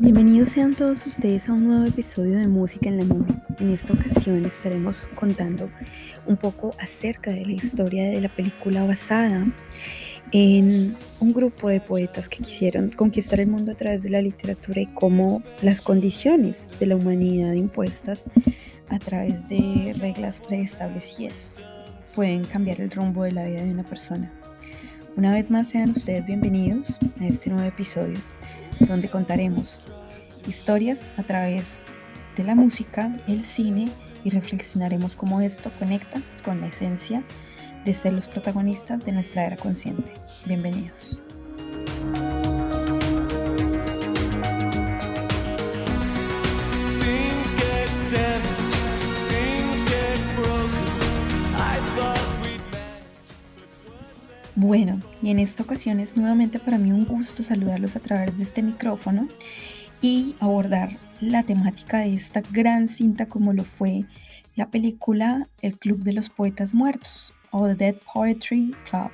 Bienvenidos sean todos ustedes a un nuevo episodio de Música en la Nube. En esta ocasión estaremos contando un poco acerca de la historia de la película basada en un grupo de poetas que quisieron conquistar el mundo a través de la literatura y cómo las condiciones de la humanidad impuestas a través de reglas preestablecidas pueden cambiar el rumbo de la vida de una persona. Una vez más sean ustedes bienvenidos a este nuevo episodio donde contaremos historias a través de la música, el cine y reflexionaremos cómo esto conecta con la esencia de ser los protagonistas de nuestra era consciente. Bienvenidos. Bueno, y en esta ocasión es nuevamente para mí un gusto saludarlos a través de este micrófono y abordar la temática de esta gran cinta como lo fue la película El Club de los Poetas Muertos o The Dead Poetry Club,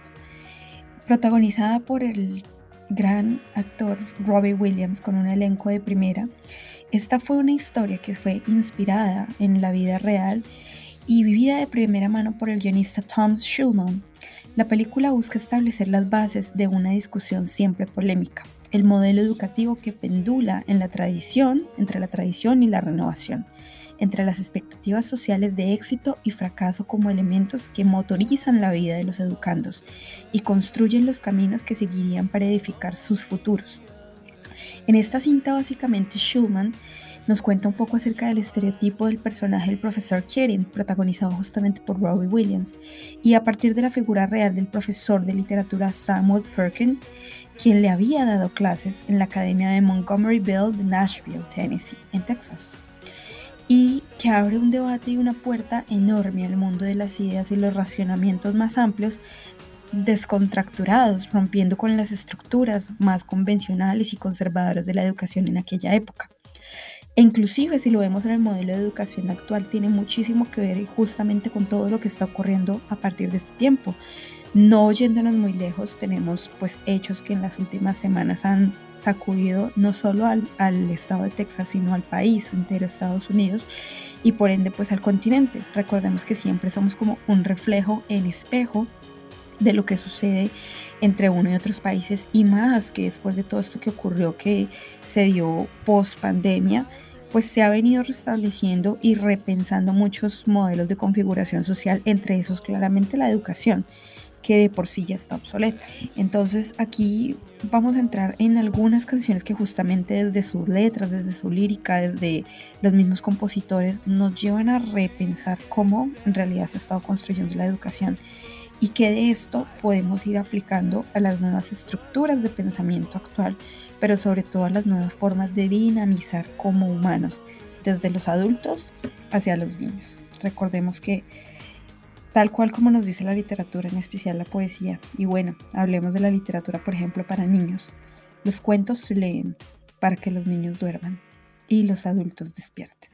protagonizada por el gran actor Robbie Williams con un elenco de primera. Esta fue una historia que fue inspirada en la vida real y vivida de primera mano por el guionista Tom Schulman. La película busca establecer las bases de una discusión siempre polémica, el modelo educativo que pendula en la tradición, entre la tradición y la renovación, entre las expectativas sociales de éxito y fracaso como elementos que motorizan la vida de los educandos y construyen los caminos que seguirían para edificar sus futuros. En esta cinta básicamente Schulman nos cuenta un poco acerca del estereotipo del personaje del profesor Keating, protagonizado justamente por Robbie Williams, y a partir de la figura real del profesor de literatura Samuel Perkin, quien le había dado clases en la Academia de Montgomeryville de Nashville, Tennessee, en Texas. Y que abre un debate y una puerta enorme al mundo de las ideas y los racionamientos más amplios descontracturados, rompiendo con las estructuras más convencionales y conservadoras de la educación en aquella época. E inclusive si lo vemos en el modelo de educación actual, tiene muchísimo que ver justamente con todo lo que está ocurriendo a partir de este tiempo. No yéndonos muy lejos, tenemos pues hechos que en las últimas semanas han sacudido no solo al, al estado de Texas, sino al país entero, Estados Unidos, y por ende pues al continente. Recordemos que siempre somos como un reflejo en espejo de lo que sucede entre uno y otros países y más que después de todo esto que ocurrió que se dio post pandemia pues se ha venido restableciendo y repensando muchos modelos de configuración social, entre esos claramente la educación, que de por sí ya está obsoleta. Entonces aquí vamos a entrar en algunas canciones que justamente desde sus letras, desde su lírica, desde los mismos compositores, nos llevan a repensar cómo en realidad se ha estado construyendo la educación y que de esto podemos ir aplicando a las nuevas estructuras de pensamiento actual pero sobre todo las nuevas formas de dinamizar como humanos, desde los adultos hacia los niños. Recordemos que tal cual como nos dice la literatura, en especial la poesía, y bueno, hablemos de la literatura, por ejemplo, para niños. Los cuentos se leen para que los niños duerman y los adultos despierten.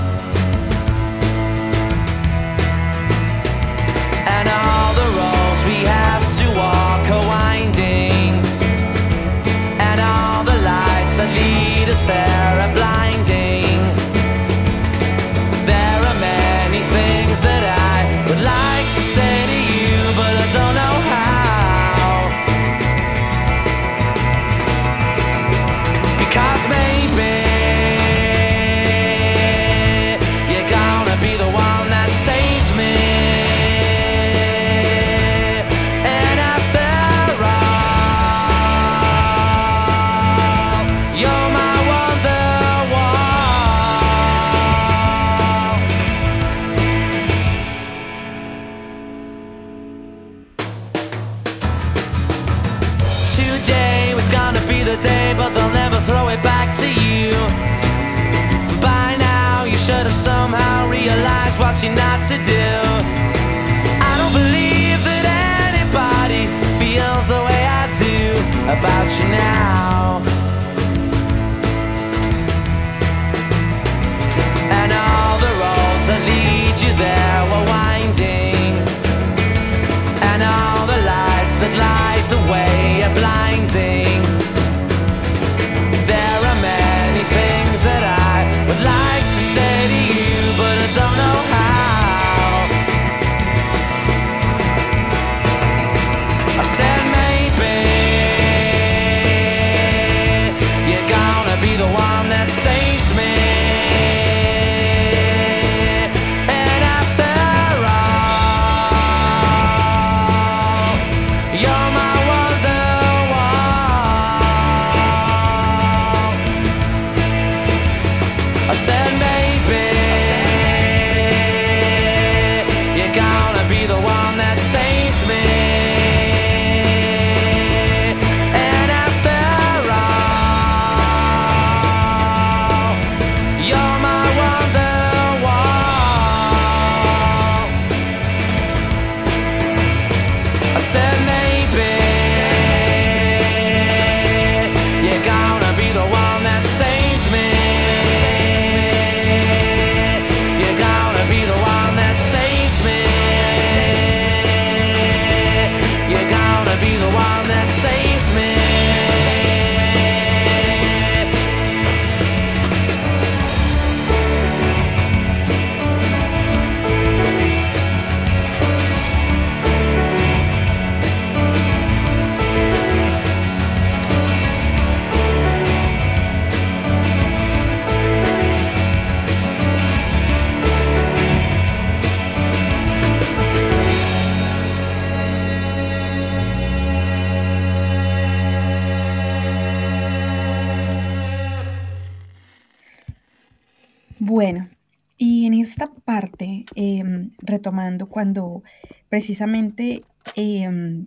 Bueno, y en esta parte, em, retomando cuando precisamente em,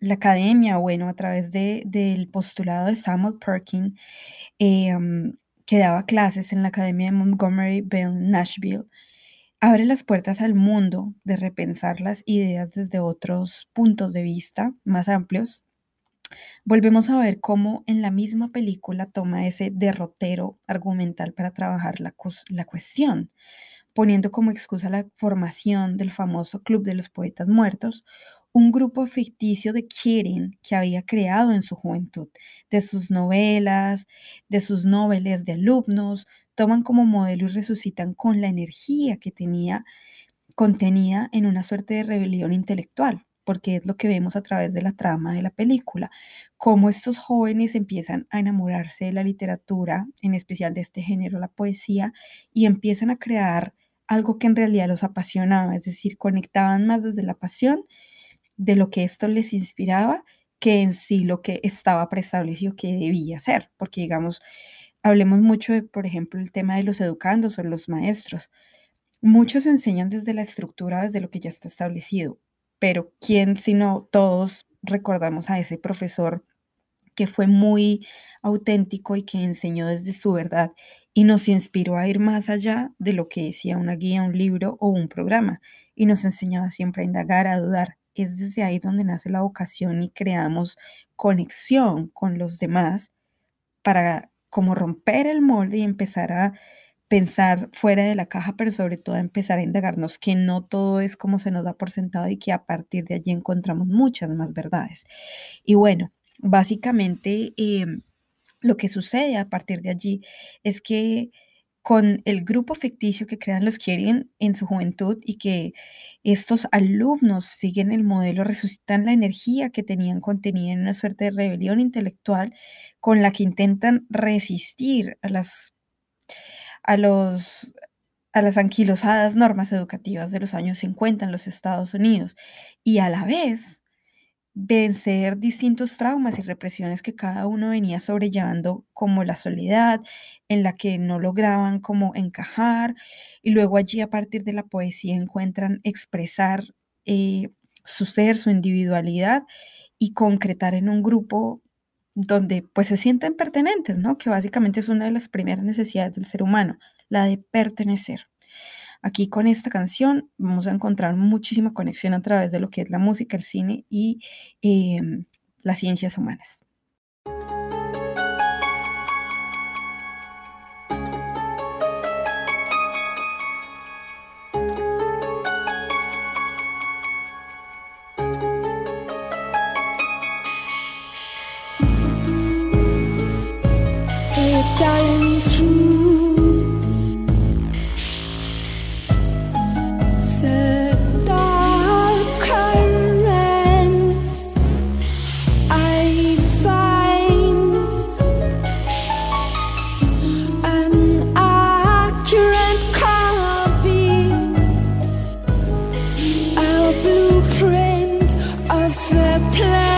la academia, bueno, a través de, del postulado de Samuel Perkin, em, que daba clases en la Academia de Montgomery Bell, Nashville, abre las puertas al mundo de repensar las ideas desde otros puntos de vista más amplios. Volvemos a ver cómo en la misma película toma ese derrotero argumental para trabajar la, la cuestión, poniendo como excusa la formación del famoso Club de los Poetas Muertos, un grupo ficticio de Keating que había creado en su juventud, de sus novelas, de sus noveles de alumnos, toman como modelo y resucitan con la energía que tenía contenida en una suerte de rebelión intelectual, porque es lo que vemos a través de la trama de la película, cómo estos jóvenes empiezan a enamorarse de la literatura, en especial de este género, la poesía, y empiezan a crear algo que en realidad los apasionaba, es decir, conectaban más desde la pasión de lo que esto les inspiraba que en sí lo que estaba preestablecido que debía ser, porque digamos, hablemos mucho de, por ejemplo, el tema de los educandos o los maestros. Muchos enseñan desde la estructura, desde lo que ya está establecido, pero ¿quién sino todos recordamos a ese profesor que fue muy auténtico y que enseñó desde su verdad y nos inspiró a ir más allá de lo que decía una guía, un libro o un programa y nos enseñaba siempre a indagar, a dudar. Es desde ahí donde nace la vocación y creamos conexión con los demás para como romper el molde y empezar a pensar fuera de la caja, pero sobre todo empezar a indagarnos que no todo es como se nos da por sentado y que a partir de allí encontramos muchas más verdades. Y bueno, básicamente em, lo que sucede a partir de allí es que con el grupo ficticio que crean los Kirin en su juventud y que estos alumnos siguen el modelo, resucitan la energía que tenían contenida en una suerte de rebelión intelectual con la que intentan resistir a las, a los, a las anquilosadas normas educativas de los años 50 en los Estados Unidos y a la vez vencer distintos traumas y represiones que cada uno venía sobrellevando como la soledad, en la que no lograban como encajar, y luego allí a partir de la poesía encuentran expresar eh, su ser, su individualidad y concretar en un grupo donde pues se sienten pertenentes, ¿no? Que básicamente es una de las primeras necesidades del ser humano, la de pertenecer. Aquí con esta canción vamos a encontrar muchísima conexión a través de lo que es la música, el cine y em, las ciencias humanas. a plan.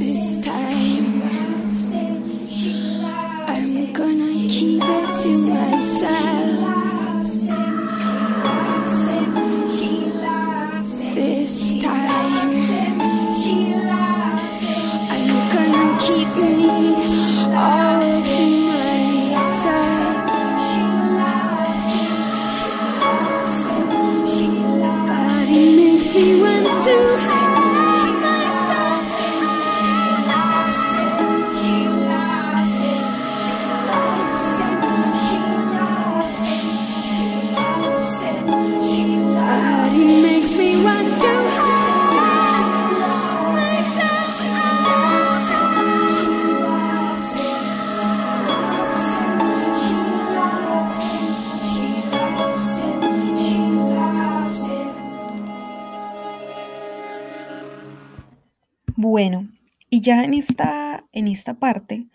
this time. Bueno, y ya en esta, en esta parte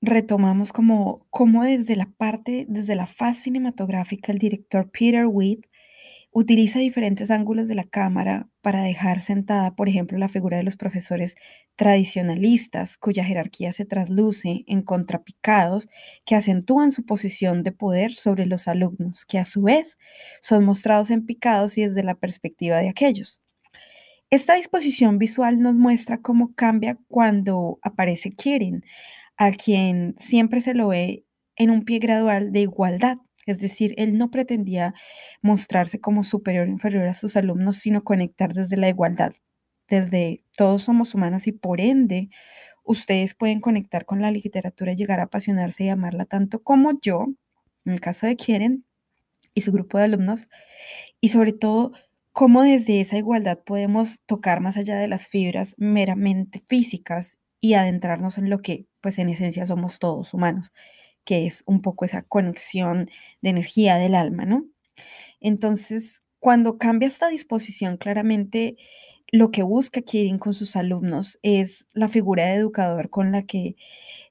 retomamos como, como desde la parte, desde la faz cinematográfica, el director Peter Witt utiliza diferentes ángulos de la cámara para dejar sentada, por ejemplo, la figura de los profesores tradicionalistas, cuya jerarquía se trasluce en contrapicados que acentúan su posición de poder sobre los alumnos, que a su vez son mostrados en picados y desde la perspectiva de aquellos. Esta disposición visual nos muestra cómo cambia cuando aparece Kirin, a quien siempre se lo ve en un pie gradual de igualdad. Es decir, él no pretendía mostrarse como superior o inferior a sus alumnos, sino conectar desde la igualdad, desde todos somos humanos y por ende ustedes pueden conectar con la literatura llegar a apasionarse y amarla tanto como yo, en el caso de Quieren y su grupo de alumnos, y sobre todo cómo desde esa igualdad podemos tocar más allá de las fibras meramente físicas y adentrarnos en lo que, pues en esencia, somos todos humanos que es un poco esa conexión de energía del alma, ¿no? Entonces, cuando cambia esta disposición, claramente lo que busca Kirin con sus alumnos es la figura de educador con la que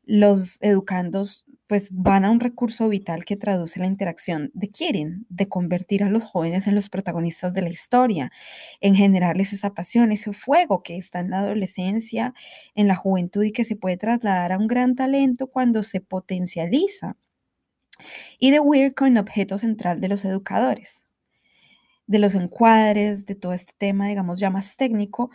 los educandos pues van a un recurso vital que traduce la interacción de Kirin, de convertir a los jóvenes en los protagonistas de la historia, en generarles esa pasión, ese fuego que está en la adolescencia, en la juventud y que se puede trasladar a un gran talento cuando se potencializa. Y de Weir con objeto central de los educadores, de los encuadres, de todo este tema, digamos, ya más técnico,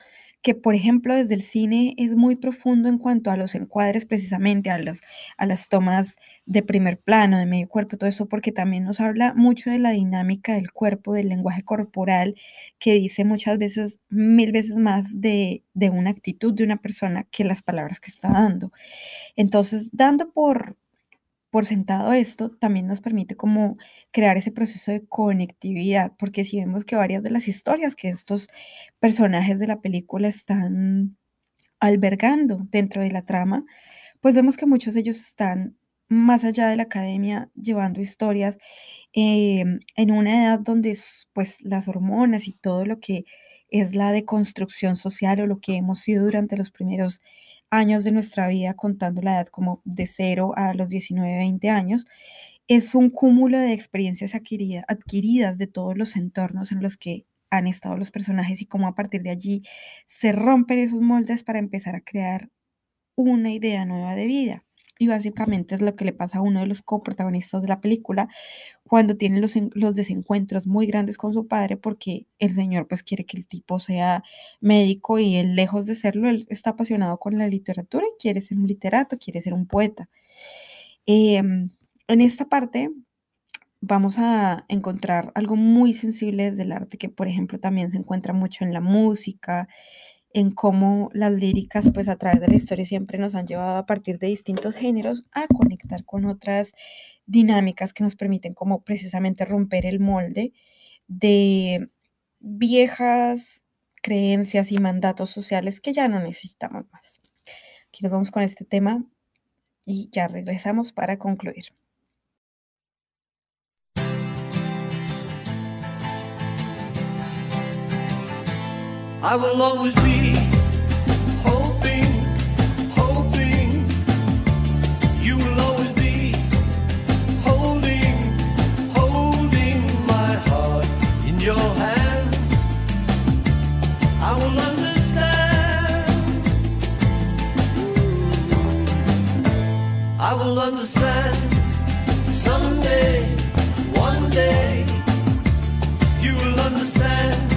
que por ejemplo desde el cine es muy profundo en cuanto a los encuadres, precisamente a las, a las tomas de primer plano, de medio cuerpo, todo eso, porque también nos habla mucho de la dinámica del cuerpo, del lenguaje corporal, que dice muchas veces, mil veces más de, de una actitud de una persona que las palabras que está dando. Entonces, dando por, por sentado esto, también nos permite como crear ese proceso de conectividad, porque si vemos que varias de las historias que estos personajes de la película están albergando dentro de la trama, pues vemos que muchos de ellos están más allá de la academia llevando historias em, en una edad donde pues las hormonas y todo lo que es la deconstrucción social o lo que hemos sido durante los primeros años de nuestra vida, contando la edad como de 0 a los 19, 20 años, es un cúmulo de experiencias adquiridas de todos los entornos en los que han estado los personajes y cómo a partir de allí se rompen esos moldes para empezar a crear una idea nueva de vida. Y básicamente es lo que le pasa a uno de los coprotagonistas de la película cuando tiene los, los desencuentros muy grandes con su padre porque el señor pues quiere que el tipo sea médico y él lejos de serlo, él está apasionado con la literatura y quiere ser un literato, quiere ser un poeta. Em, en esta parte vamos a encontrar algo muy sensible desde el arte que por ejemplo también se encuentra mucho en la música, en cómo las líricas, pues a través de la historia siempre nos han llevado a partir de distintos géneros a conectar con otras dinámicas que nos permiten como precisamente romper el molde de viejas creencias y mandatos sociales que ya no necesitamos más. Aquí nos vamos con este tema y ya regresamos para concluir. I will always be hoping, hoping you will always be holding, holding my heart in your hand. I will understand. I will understand someday, one day. You will understand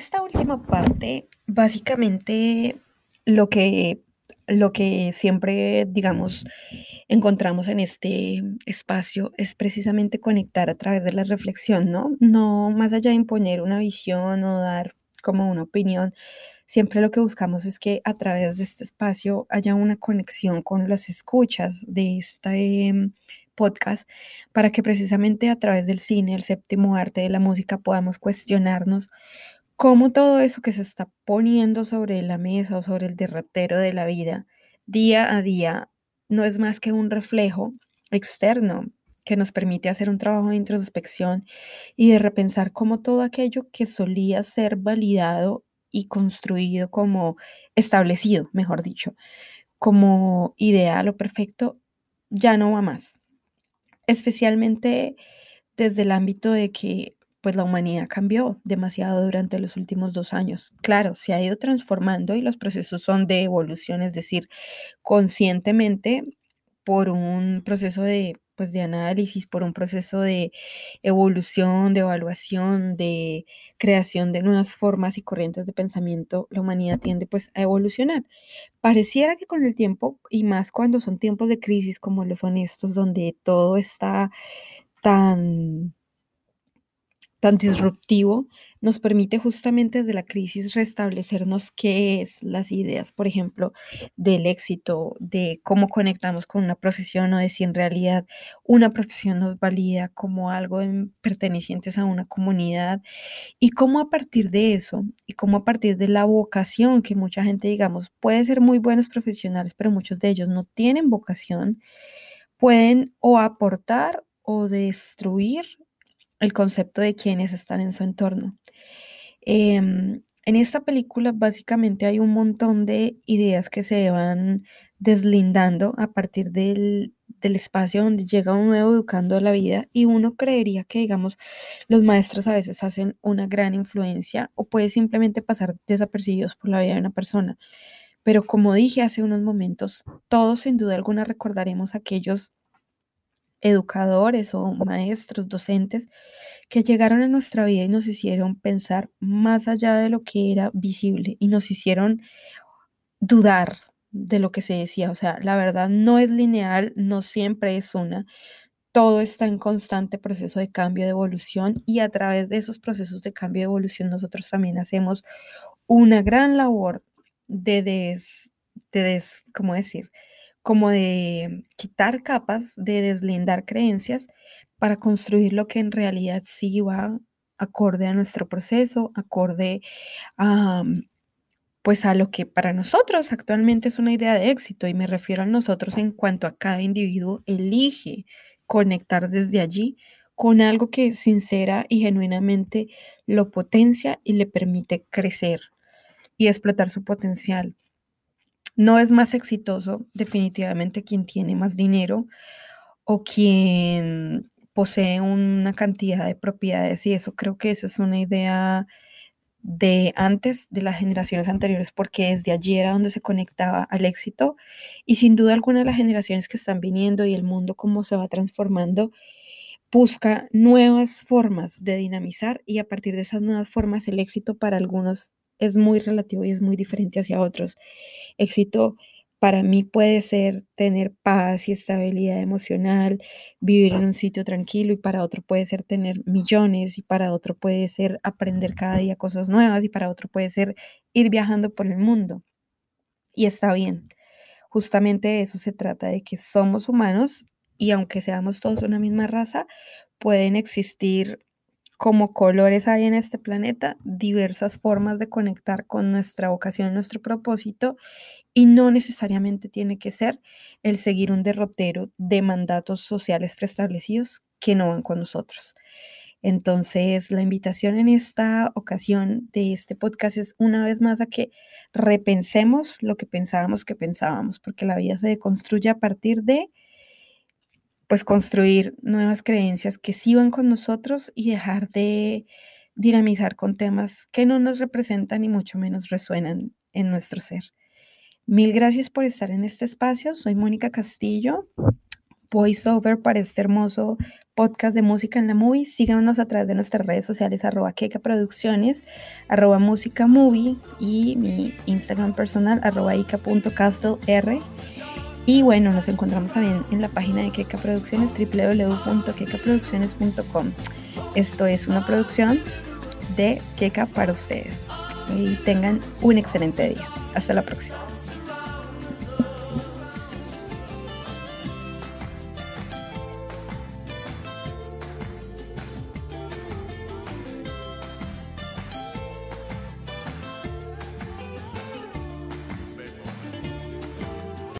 esta última parte, básicamente lo que, lo que siempre, digamos, encontramos en este espacio es precisamente conectar a través de la reflexión, ¿no? No más allá de imponer una visión o dar como una opinión, siempre lo que buscamos es que a través de este espacio haya una conexión con las escuchas de este podcast para que precisamente a través del cine, el séptimo arte de la música, podamos cuestionarnos cómo todo eso que se está poniendo sobre la mesa o sobre el derrotero de la vida día a día no es más que un reflejo externo que nos permite hacer un trabajo de introspección y de repensar cómo todo aquello que solía ser validado y construido como establecido, mejor dicho, como ideal o perfecto, ya no va más. Especialmente desde el ámbito de que pues la humanidad cambió demasiado durante los últimos dos años. Claro, se ha ido transformando y los procesos son de evolución, es decir, conscientemente por un proceso de, pues, de análisis, por un proceso de evolución, de evaluación, de creación de nuevas formas y corrientes de pensamiento, la humanidad tiende pues a evolucionar. Pareciera que con el tiempo, y más cuando son tiempos de crisis como los son estos, donde todo está tan tan disruptivo, nos permite justamente desde la crisis restablecernos qué es las ideas, por ejemplo, del éxito, de cómo conectamos con una profesión o de si en realidad una profesión nos valida como algo en, pertenecientes a una comunidad y cómo a partir de eso y cómo a partir de la vocación que mucha gente, digamos, puede ser muy buenos profesionales, pero muchos de ellos no tienen vocación, pueden o aportar o destruir el concepto de quienes están en su entorno. Em, en esta película básicamente hay un montón de ideas que se van deslindando a partir del, del espacio donde llega un nuevo educando a la vida y uno creería que, digamos, los maestros a veces hacen una gran influencia o puede simplemente pasar desapercibidos por la vida de una persona. Pero como dije hace unos momentos, todos sin duda alguna recordaremos aquellos educadores o maestros, docentes, que llegaron a nuestra vida y nos hicieron pensar más allá de lo que era visible y nos hicieron dudar de lo que se decía. O sea, la verdad no es lineal, no siempre es una. Todo está en constante proceso de cambio, de evolución y a través de esos procesos de cambio, de evolución, nosotros también hacemos una gran labor de des, de des, ¿cómo decir? Como de quitar capas, de deslindar creencias para construir lo que en realidad sí va acorde a nuestro proceso, acorde a, pues a lo que para nosotros actualmente es una idea de éxito y me refiero a nosotros en cuanto a cada individuo elige conectar desde allí con algo que sincera y genuinamente lo potencia y le permite crecer y explotar su potencial. No es más exitoso definitivamente quien tiene más dinero o quien posee una cantidad de propiedades y eso creo que esa es una idea de antes, de las generaciones anteriores, porque desde allí era donde se conectaba al éxito y sin duda alguna las generaciones que están viniendo y el mundo cómo se va transformando, busca nuevas formas de dinamizar y a partir de esas nuevas formas el éxito para algunos es muy relativo y es muy diferente hacia otros. Éxito para mí puede ser tener paz y estabilidad emocional, vivir en un sitio tranquilo y para otro puede ser tener millones y para otro puede ser aprender cada día cosas nuevas y para otro puede ser ir viajando por el mundo. Y está bien. Justamente de eso se trata, de que somos humanos y aunque seamos todos una misma raza, pueden existir como colores hay en este planeta, diversas formas de conectar con nuestra vocación, nuestro propósito, y no necesariamente tiene que ser el seguir un derrotero de mandatos sociales preestablecidos que no van con nosotros. Entonces, la invitación en esta ocasión de este podcast es una vez más a que repensemos lo que pensábamos que pensábamos, porque la vida se deconstruye a partir de pues construir nuevas creencias que sí van con nosotros y dejar de dinamizar con temas que no nos representan y mucho menos resuenan en nuestro ser. Mil gracias por estar en este espacio. Soy Mónica Castillo, voiceover para este hermoso podcast de música en la movie. Síganos a través de nuestras redes sociales arroba Keka Producciones, arroba música movie y mi Instagram personal arroba ica.castlr. Y bueno, nos encontramos también en la página de Keka Producciones www.kekaproducciones.com. Esto es una producción de Keka para ustedes. Y tengan un excelente día. Hasta la próxima.